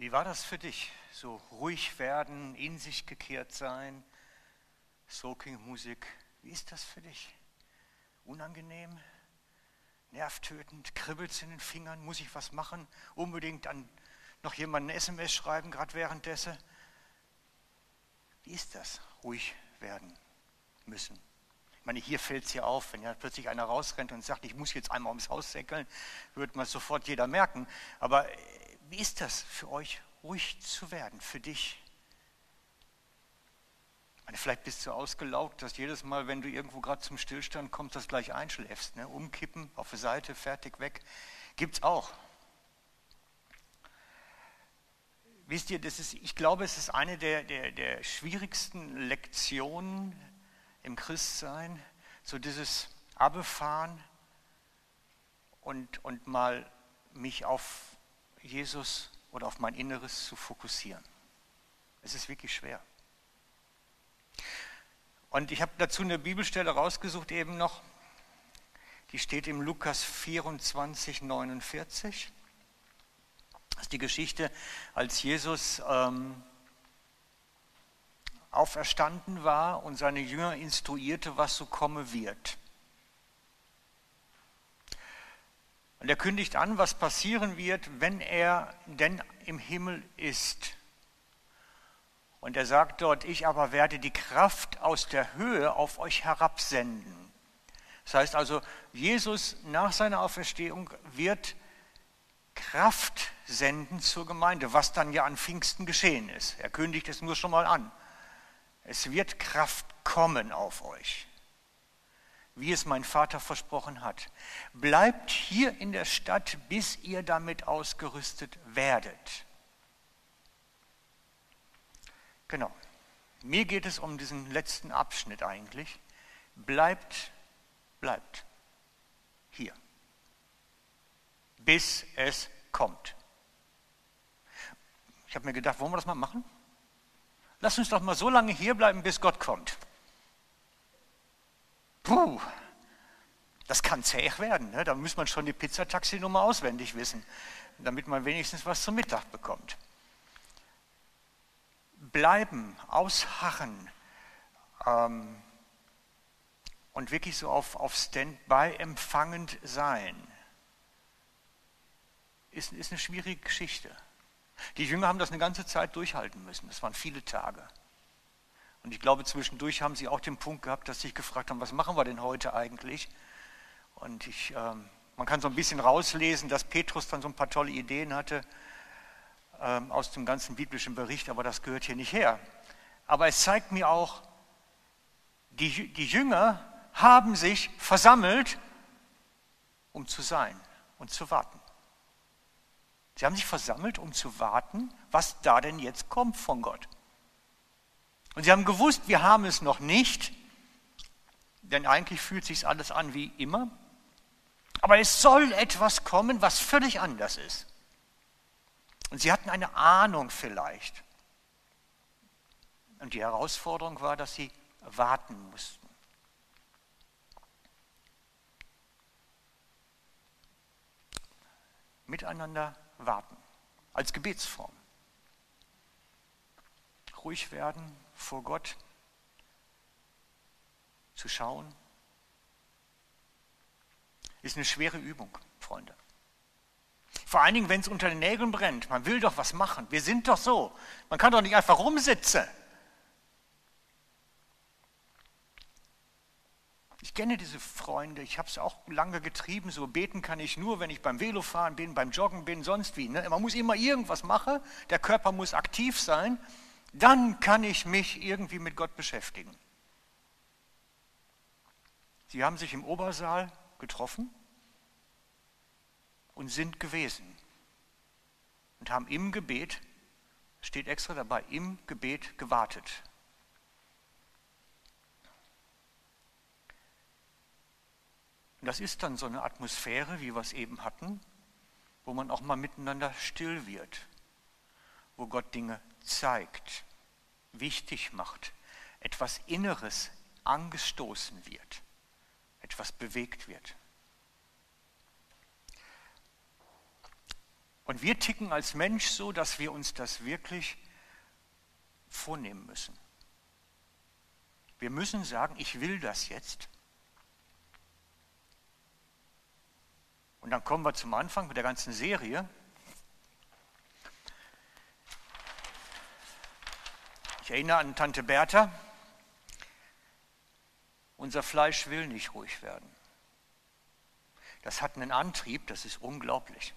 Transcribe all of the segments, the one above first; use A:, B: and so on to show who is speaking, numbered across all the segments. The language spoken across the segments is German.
A: Wie war das für dich? So ruhig werden, in sich gekehrt sein, Soaking-Musik. Wie ist das für dich? Unangenehm? Nervtötend? Kribbelt es in den Fingern? Muss ich was machen? Unbedingt an noch jemanden SMS schreiben, gerade währenddessen? Wie ist das? Ruhig werden müssen. Ich meine, hier fällt es ja auf, wenn ja plötzlich einer rausrennt und sagt, ich muss jetzt einmal ums Haus säckeln, wird man sofort jeder merken. Aber wie ist das für euch, ruhig zu werden, für dich? Ich meine, vielleicht bist du ausgelaugt, dass jedes Mal, wenn du irgendwo gerade zum Stillstand kommst, das gleich einschläfst. Ne? Umkippen, auf die Seite, fertig, weg. Gibt es auch. Wisst ihr, das ist, ich glaube, es ist eine der, der, der schwierigsten Lektionen im Christsein, so dieses Abbefahren und, und mal mich auf Jesus oder auf mein Inneres zu fokussieren. Es ist wirklich schwer. Und ich habe dazu eine Bibelstelle rausgesucht eben noch, die steht im Lukas 24, 49. Das ist die Geschichte, als Jesus ähm, auferstanden war und seine Jünger instruierte, was so komme wird. Und er kündigt an, was passieren wird, wenn er denn im Himmel ist. Und er sagt dort, ich aber werde die Kraft aus der Höhe auf euch herabsenden. Das heißt also, Jesus nach seiner Auferstehung wird Kraft senden zur Gemeinde, was dann ja an Pfingsten geschehen ist. Er kündigt es nur schon mal an. Es wird Kraft kommen auf euch, wie es mein Vater versprochen hat. Bleibt hier in der Stadt, bis ihr damit ausgerüstet werdet. Genau. Mir geht es um diesen letzten Abschnitt eigentlich. Bleibt, bleibt hier, bis es kommt. Ich habe mir gedacht, wollen wir das mal machen? Lass uns doch mal so lange hier bleiben, bis Gott kommt. Puh, das kann zäh werden. Ne? Da muss man schon die Pizzataxi-Nummer auswendig wissen, damit man wenigstens was zum Mittag bekommt. Bleiben, ausharren ähm, und wirklich so auf, auf Standby empfangend sein, ist, ist eine schwierige Geschichte. Die Jünger haben das eine ganze Zeit durchhalten müssen. Das waren viele Tage. Und ich glaube, zwischendurch haben sie auch den Punkt gehabt, dass sie sich gefragt haben, was machen wir denn heute eigentlich? Und ich, ähm, man kann so ein bisschen rauslesen, dass Petrus dann so ein paar tolle Ideen hatte ähm, aus dem ganzen biblischen Bericht, aber das gehört hier nicht her. Aber es zeigt mir auch, die, die Jünger haben sich versammelt, um zu sein und zu warten. Sie haben sich versammelt, um zu warten, was da denn jetzt kommt von Gott. Und sie haben gewusst, wir haben es noch nicht, denn eigentlich fühlt sich alles an wie immer. Aber es soll etwas kommen, was völlig anders ist. Und sie hatten eine Ahnung vielleicht. Und die Herausforderung war, dass sie warten mussten. Miteinander warten, als Gebetsform. Ruhig werden vor Gott, zu schauen, ist eine schwere Übung, Freunde. Vor allen Dingen, wenn es unter den Nägeln brennt. Man will doch was machen. Wir sind doch so. Man kann doch nicht einfach rumsitzen. Ich kenne diese Freunde, ich habe es auch lange getrieben, so beten kann ich nur, wenn ich beim Velofahren bin, beim Joggen bin, sonst wie. Ne? Man muss immer irgendwas machen, der Körper muss aktiv sein, dann kann ich mich irgendwie mit Gott beschäftigen. Sie haben sich im Obersaal getroffen und sind gewesen und haben im Gebet, steht extra dabei, im Gebet gewartet. Und das ist dann so eine Atmosphäre, wie wir es eben hatten, wo man auch mal miteinander still wird, wo Gott Dinge zeigt, wichtig macht, etwas Inneres angestoßen wird, etwas bewegt wird. Und wir ticken als Mensch so, dass wir uns das wirklich vornehmen müssen. Wir müssen sagen, ich will das jetzt. Und dann kommen wir zum Anfang mit der ganzen Serie. Ich erinnere an Tante Bertha. Unser Fleisch will nicht ruhig werden. Das hat einen Antrieb, das ist unglaublich.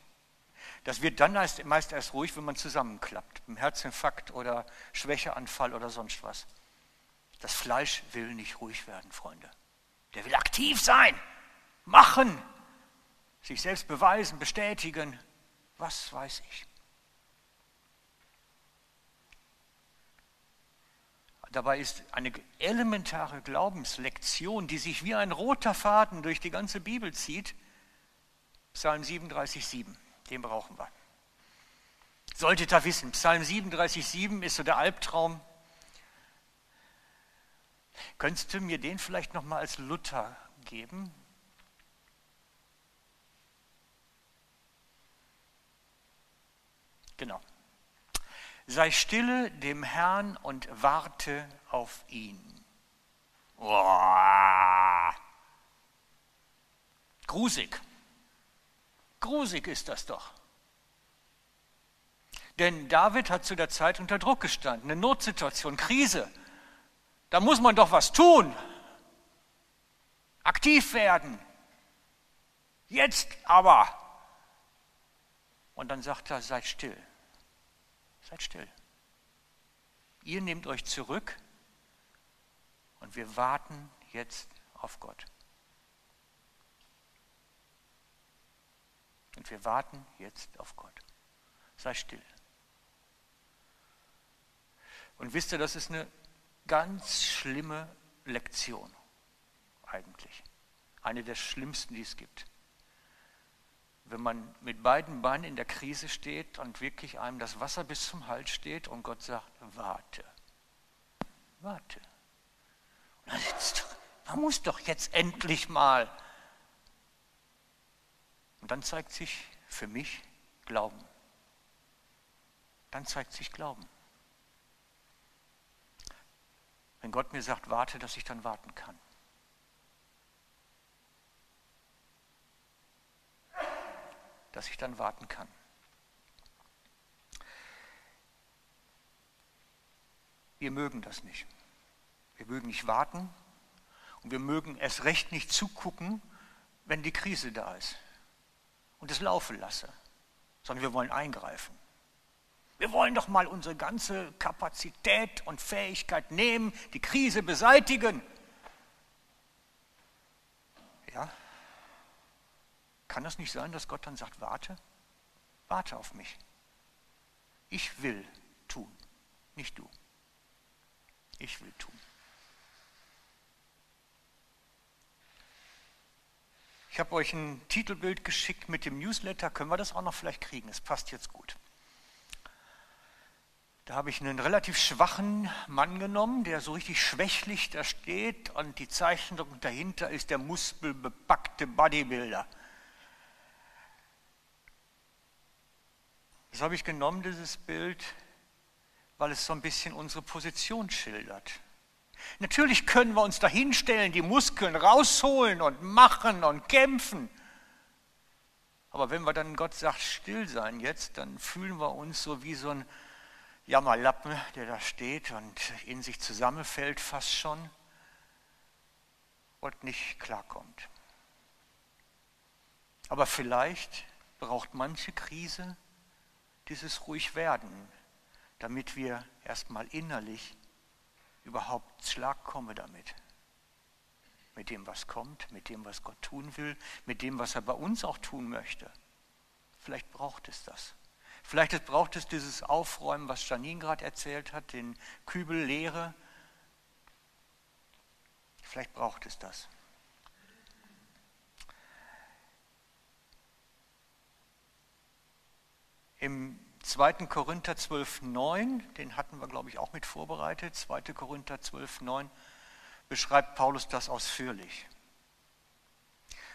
A: Das wird dann erst, meist erst ruhig, wenn man zusammenklappt, beim Herzinfarkt oder Schwächeanfall oder sonst was. Das Fleisch will nicht ruhig werden, Freunde. Der will aktiv sein, machen, sich selbst beweisen, bestätigen, was weiß ich. Dabei ist eine elementare Glaubenslektion, die sich wie ein roter Faden durch die ganze Bibel zieht, Psalm 37,7, den brauchen wir. Solltet ihr wissen, Psalm 37,7 ist so der Albtraum. Könntest du mir den vielleicht nochmal als Luther geben? Genau. Sei stille dem Herrn und warte auf ihn. Grusig. Grusig ist das doch. Denn David hat zu der Zeit unter Druck gestanden, eine Notsituation, Krise. Da muss man doch was tun. Aktiv werden. Jetzt aber. Und dann sagt er, seid still. Seid still. Ihr nehmt euch zurück und wir warten jetzt auf Gott. Und wir warten jetzt auf Gott. Sei still. Und wisst ihr, das ist eine ganz schlimme Lektion eigentlich. Eine der schlimmsten, die es gibt wenn man mit beiden Beinen in der Krise steht und wirklich einem das Wasser bis zum Hals steht und Gott sagt, warte, warte. Und man muss doch jetzt endlich mal. Und dann zeigt sich für mich Glauben. Dann zeigt sich Glauben. Wenn Gott mir sagt, warte, dass ich dann warten kann. Dass ich dann warten kann. Wir mögen das nicht. Wir mögen nicht warten und wir mögen erst recht nicht zugucken, wenn die Krise da ist und es laufen lasse, sondern wir wollen eingreifen. Wir wollen doch mal unsere ganze Kapazität und Fähigkeit nehmen, die Krise beseitigen. Ja, kann das nicht sein, dass Gott dann sagt, warte, warte auf mich. Ich will tun, nicht du. Ich will tun. Ich habe euch ein Titelbild geschickt mit dem Newsletter. Können wir das auch noch vielleicht kriegen? Es passt jetzt gut. Da habe ich einen relativ schwachen Mann genommen, der so richtig schwächlich da steht und die Zeichnung dahinter ist der muskelbepackte Bodybuilder. Das habe ich genommen, dieses Bild, weil es so ein bisschen unsere Position schildert. Natürlich können wir uns da hinstellen, die Muskeln rausholen und machen und kämpfen. Aber wenn wir dann Gott sagt, still sein jetzt, dann fühlen wir uns so wie so ein Jammerlappen, der da steht und in sich zusammenfällt fast schon und nicht klarkommt. Aber vielleicht braucht manche Krise dieses ruhig werden, damit wir erstmal innerlich überhaupt Schlag kommen damit. Mit dem, was kommt, mit dem, was Gott tun will, mit dem, was er bei uns auch tun möchte. Vielleicht braucht es das. Vielleicht braucht es dieses Aufräumen, was Janine gerade erzählt hat, den Kübel leere. Vielleicht braucht es das. Im 2. Korinther 12, 9, den hatten wir, glaube ich, auch mit vorbereitet. 2. Korinther 12, 9 beschreibt Paulus das ausführlich.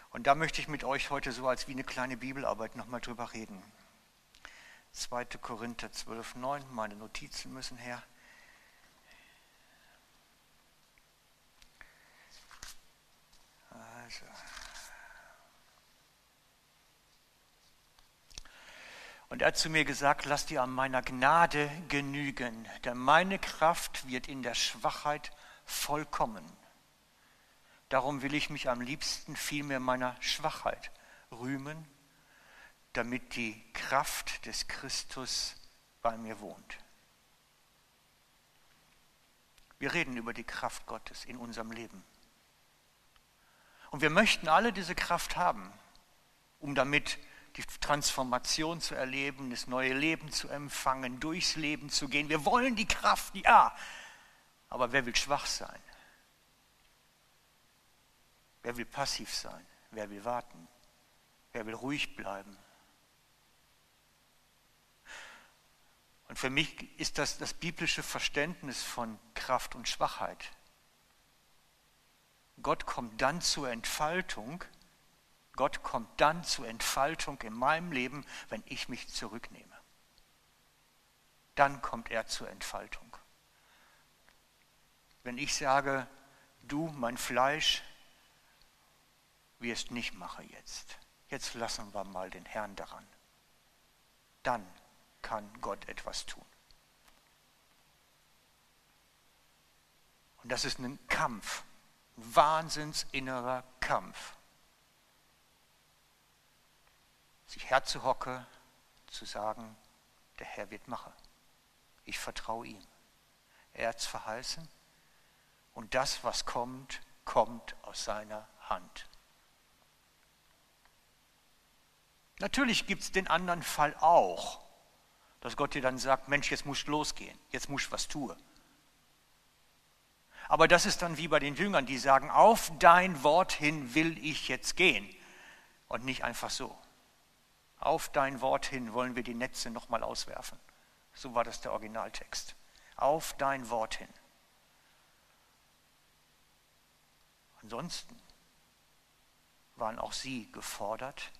A: Und da möchte ich mit euch heute so als wie eine kleine Bibelarbeit nochmal drüber reden. 2. Korinther 12, 9. Meine Notizen müssen her. Und er hat zu mir gesagt, lass dir an meiner Gnade genügen, denn meine Kraft wird in der Schwachheit vollkommen. Darum will ich mich am liebsten vielmehr meiner Schwachheit rühmen, damit die Kraft des Christus bei mir wohnt. Wir reden über die Kraft Gottes in unserem Leben. Und wir möchten alle diese Kraft haben, um damit die Transformation zu erleben, das neue Leben zu empfangen, durchs Leben zu gehen. Wir wollen die Kraft, ja. Aber wer will schwach sein? Wer will passiv sein? Wer will warten? Wer will ruhig bleiben? Und für mich ist das das biblische Verständnis von Kraft und Schwachheit. Gott kommt dann zur Entfaltung, Gott kommt dann zur Entfaltung in meinem Leben, wenn ich mich zurücknehme. Dann kommt er zur Entfaltung. Wenn ich sage, du, mein Fleisch, wirst nicht mache jetzt. Jetzt lassen wir mal den Herrn daran. Dann kann Gott etwas tun. Und das ist ein Kampf, ein wahnsinnsinnerer Kampf. Sich herzuhocke, zu sagen, der Herr wird machen. Ich vertraue ihm. Er hat es verheißen und das, was kommt, kommt aus seiner Hand. Natürlich gibt es den anderen Fall auch, dass Gott dir dann sagt, Mensch, jetzt musst du losgehen, jetzt musst du was tun. Aber das ist dann wie bei den Jüngern, die sagen, auf dein Wort hin will ich jetzt gehen und nicht einfach so. Auf dein Wort hin wollen wir die Netze nochmal auswerfen. So war das der Originaltext. Auf dein Wort hin. Ansonsten waren auch sie gefordert,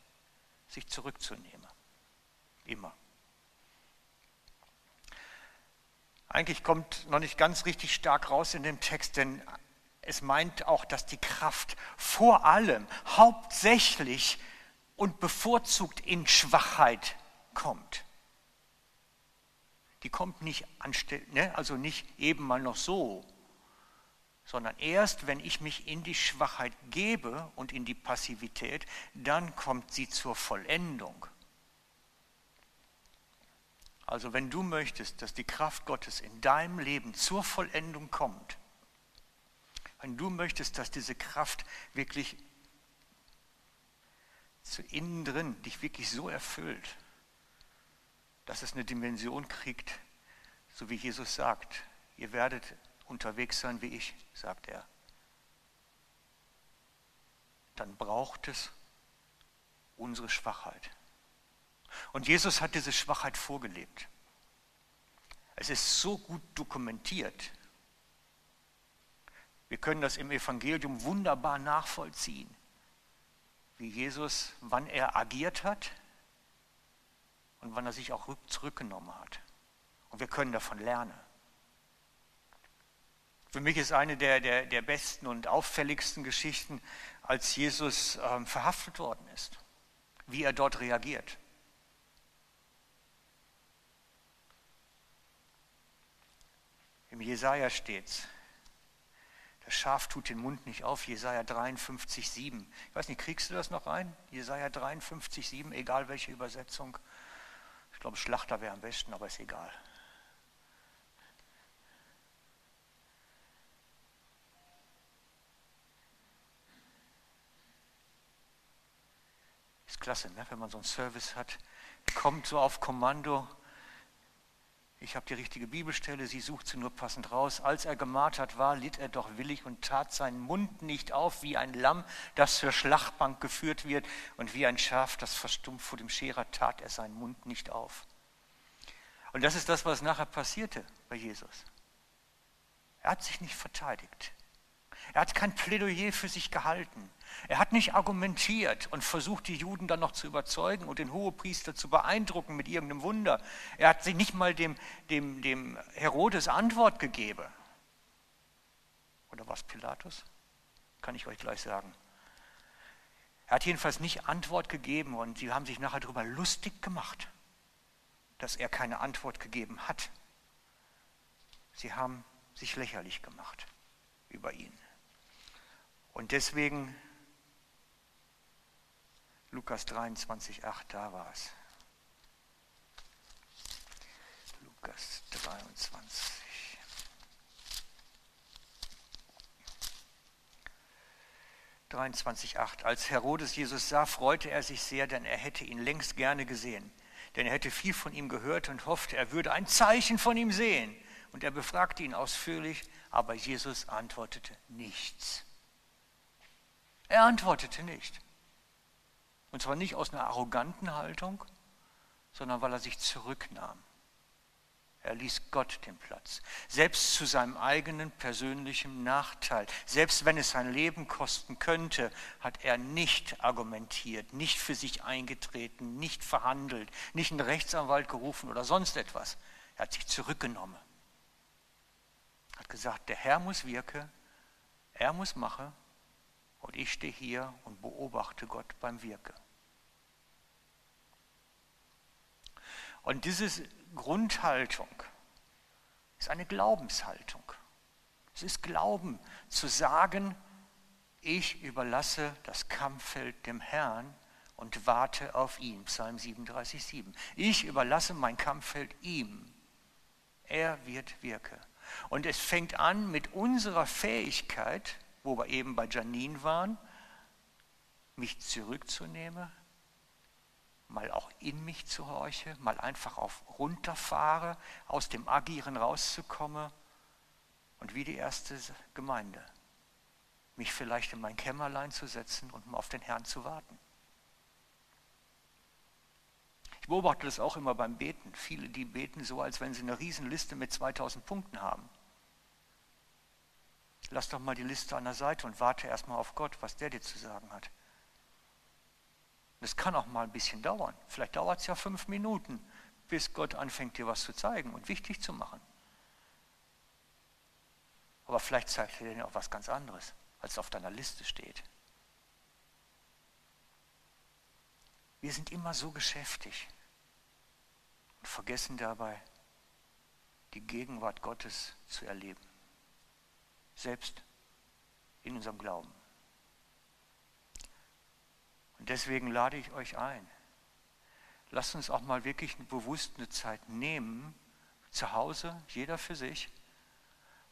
A: sich zurückzunehmen. Immer. Eigentlich kommt noch nicht ganz richtig stark raus in dem Text, denn es meint auch, dass die Kraft vor allem hauptsächlich und bevorzugt in Schwachheit kommt. Die kommt nicht anstelle, ne? also nicht eben mal noch so, sondern erst wenn ich mich in die Schwachheit gebe und in die Passivität, dann kommt sie zur Vollendung. Also wenn du möchtest, dass die Kraft Gottes in deinem Leben zur Vollendung kommt, wenn du möchtest, dass diese Kraft wirklich zu innen drin dich wirklich so erfüllt, dass es eine Dimension kriegt, so wie Jesus sagt, ihr werdet unterwegs sein wie ich, sagt er. Dann braucht es unsere Schwachheit. Und Jesus hat diese Schwachheit vorgelebt. Es ist so gut dokumentiert. Wir können das im Evangelium wunderbar nachvollziehen wie Jesus, wann er agiert hat und wann er sich auch zurückgenommen hat. Und wir können davon lernen. Für mich ist eine der, der, der besten und auffälligsten Geschichten, als Jesus ähm, verhaftet worden ist, wie er dort reagiert. Im Jesaja steht's. Das Schaf tut den Mund nicht auf, Jesaja 53, 7. Ich weiß nicht, kriegst du das noch rein? Jesaja 53, 7, egal welche Übersetzung. Ich glaube, Schlachter wäre am besten, aber ist egal. Ist klasse, ne? wenn man so einen Service hat. Kommt so auf Kommando ich habe die richtige Bibelstelle, sie sucht sie nur passend raus. Als er gemartert war, litt er doch willig und tat seinen Mund nicht auf wie ein Lamm, das zur Schlachtbank geführt wird, und wie ein Schaf, das verstummt vor dem Scherer, tat er seinen Mund nicht auf. Und das ist das, was nachher passierte bei Jesus. Er hat sich nicht verteidigt. Er hat kein Plädoyer für sich gehalten. Er hat nicht argumentiert und versucht, die Juden dann noch zu überzeugen und den Hohepriester zu beeindrucken mit irgendeinem Wunder. Er hat sich nicht mal dem, dem, dem Herodes Antwort gegeben. Oder was Pilatus? Kann ich euch gleich sagen. Er hat jedenfalls nicht Antwort gegeben und sie haben sich nachher darüber lustig gemacht, dass er keine Antwort gegeben hat. Sie haben sich lächerlich gemacht über ihn. Und deswegen, Lukas 23, 8, da war es. Lukas 23. 23,8. Als Herodes Jesus sah, freute er sich sehr, denn er hätte ihn längst gerne gesehen. Denn er hätte viel von ihm gehört und hoffte, er würde ein Zeichen von ihm sehen. Und er befragte ihn ausführlich, aber Jesus antwortete nichts. Er antwortete nicht. Und zwar nicht aus einer arroganten Haltung, sondern weil er sich zurücknahm. Er ließ Gott den Platz, selbst zu seinem eigenen persönlichen Nachteil. Selbst wenn es sein Leben kosten könnte, hat er nicht argumentiert, nicht für sich eingetreten, nicht verhandelt, nicht einen Rechtsanwalt gerufen oder sonst etwas. Er hat sich zurückgenommen. Hat gesagt, der Herr muss wirken, er muss machen und ich stehe hier und beobachte Gott beim Wirken. Und diese Grundhaltung ist eine Glaubenshaltung. Es ist Glauben zu sagen, ich überlasse das Kampffeld dem Herrn und warte auf ihn. Psalm 37,7. Ich überlasse mein Kampffeld ihm. Er wird wirken. Und es fängt an mit unserer Fähigkeit, wo wir eben bei Janine waren, mich zurückzunehmen, mal auch in mich zu horche, mal einfach auf runterfahre, aus dem Agieren rauszukommen und wie die erste Gemeinde, mich vielleicht in mein Kämmerlein zu setzen und auf den Herrn zu warten. Ich beobachte das auch immer beim Beten. Viele, die beten so, als wenn sie eine Riesenliste mit 2000 Punkten haben. Lass doch mal die Liste an der Seite und warte erstmal auf Gott, was der dir zu sagen hat. Das kann auch mal ein bisschen dauern. Vielleicht dauert es ja fünf Minuten, bis Gott anfängt, dir was zu zeigen und wichtig zu machen. Aber vielleicht zeigt er dir auch was ganz anderes, als auf deiner Liste steht. Wir sind immer so geschäftig und vergessen dabei, die Gegenwart Gottes zu erleben. Selbst in unserem Glauben. Und deswegen lade ich euch ein. Lasst uns auch mal wirklich bewusst eine Zeit nehmen, zu Hause, jeder für sich,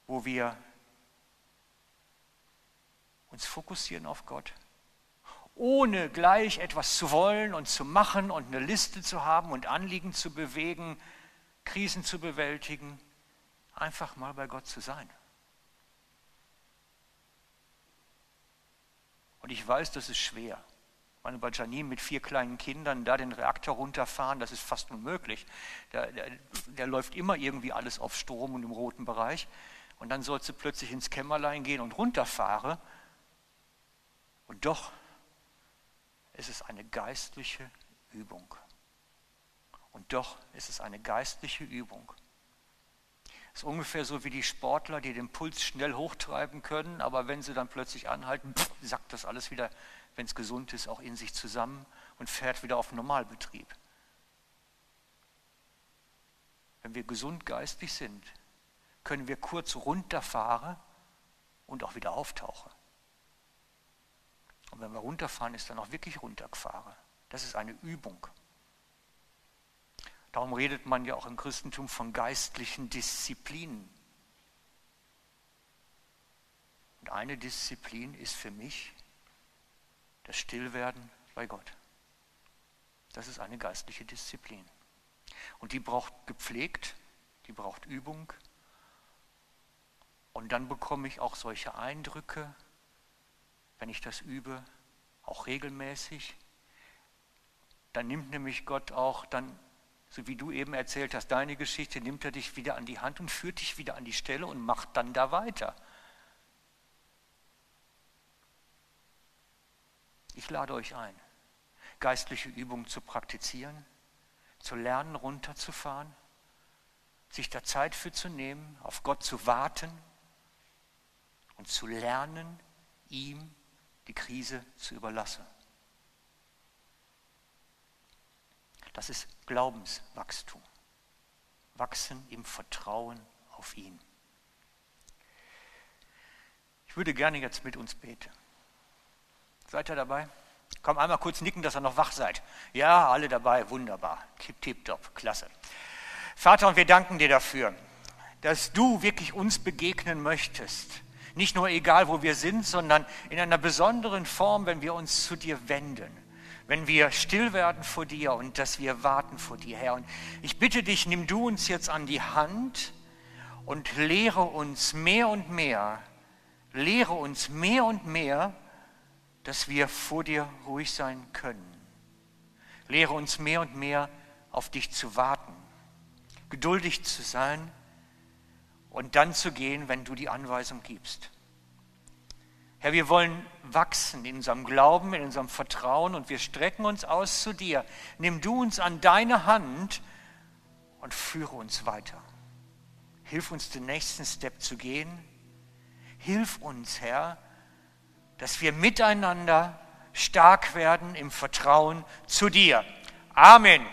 A: wo wir uns fokussieren auf Gott, ohne gleich etwas zu wollen und zu machen und eine Liste zu haben und Anliegen zu bewegen, Krisen zu bewältigen, einfach mal bei Gott zu sein. Und ich weiß, das ist schwer meine, bei Janine mit vier kleinen Kindern da den Reaktor runterfahren, das ist fast unmöglich. Der, der, der läuft immer irgendwie alles auf Strom und im roten Bereich. Und dann sollst du plötzlich ins Kämmerlein gehen und runterfahren. Und doch ist es eine geistliche Übung. Und doch ist es eine geistliche Übung. Ist ungefähr so wie die Sportler, die den Puls schnell hochtreiben können, aber wenn sie dann plötzlich anhalten, pff, sackt das alles wieder wenn es gesund ist, auch in sich zusammen und fährt wieder auf Normalbetrieb. Wenn wir gesund geistig sind, können wir kurz runterfahren und auch wieder auftauchen. Und wenn wir runterfahren, ist dann auch wirklich runtergefahren. Das ist eine Übung. Darum redet man ja auch im Christentum von geistlichen Disziplinen. Und eine Disziplin ist für mich das Stillwerden bei Gott. Das ist eine geistliche Disziplin. Und die braucht gepflegt, die braucht Übung. Und dann bekomme ich auch solche Eindrücke, wenn ich das übe, auch regelmäßig. Dann nimmt nämlich Gott auch dann, so wie du eben erzählt hast, deine Geschichte, nimmt er dich wieder an die Hand und führt dich wieder an die Stelle und macht dann da weiter. Ich lade euch ein, geistliche Übungen zu praktizieren, zu lernen, runterzufahren, sich da Zeit für zu nehmen, auf Gott zu warten und zu lernen, ihm die Krise zu überlassen. Das ist Glaubenswachstum. Wachsen im Vertrauen auf ihn. Ich würde gerne jetzt mit uns beten. Seid ihr dabei? Komm einmal kurz nicken, dass ihr noch wach seid. Ja, alle dabei, wunderbar. Tipp, tipp, top, klasse. Vater, und wir danken dir dafür, dass du wirklich uns begegnen möchtest. Nicht nur egal, wo wir sind, sondern in einer besonderen Form, wenn wir uns zu dir wenden wenn wir still werden vor dir und dass wir warten vor dir, Herr. Und ich bitte dich, nimm du uns jetzt an die Hand und lehre uns mehr und mehr, lehre uns mehr und mehr, dass wir vor dir ruhig sein können. Lehre uns mehr und mehr auf dich zu warten, geduldig zu sein und dann zu gehen, wenn du die Anweisung gibst. Herr, wir wollen wachsen in unserem Glauben, in unserem Vertrauen und wir strecken uns aus zu dir. Nimm du uns an deine Hand und führe uns weiter. Hilf uns, den nächsten Step zu gehen. Hilf uns, Herr, dass wir miteinander stark werden im Vertrauen zu dir. Amen.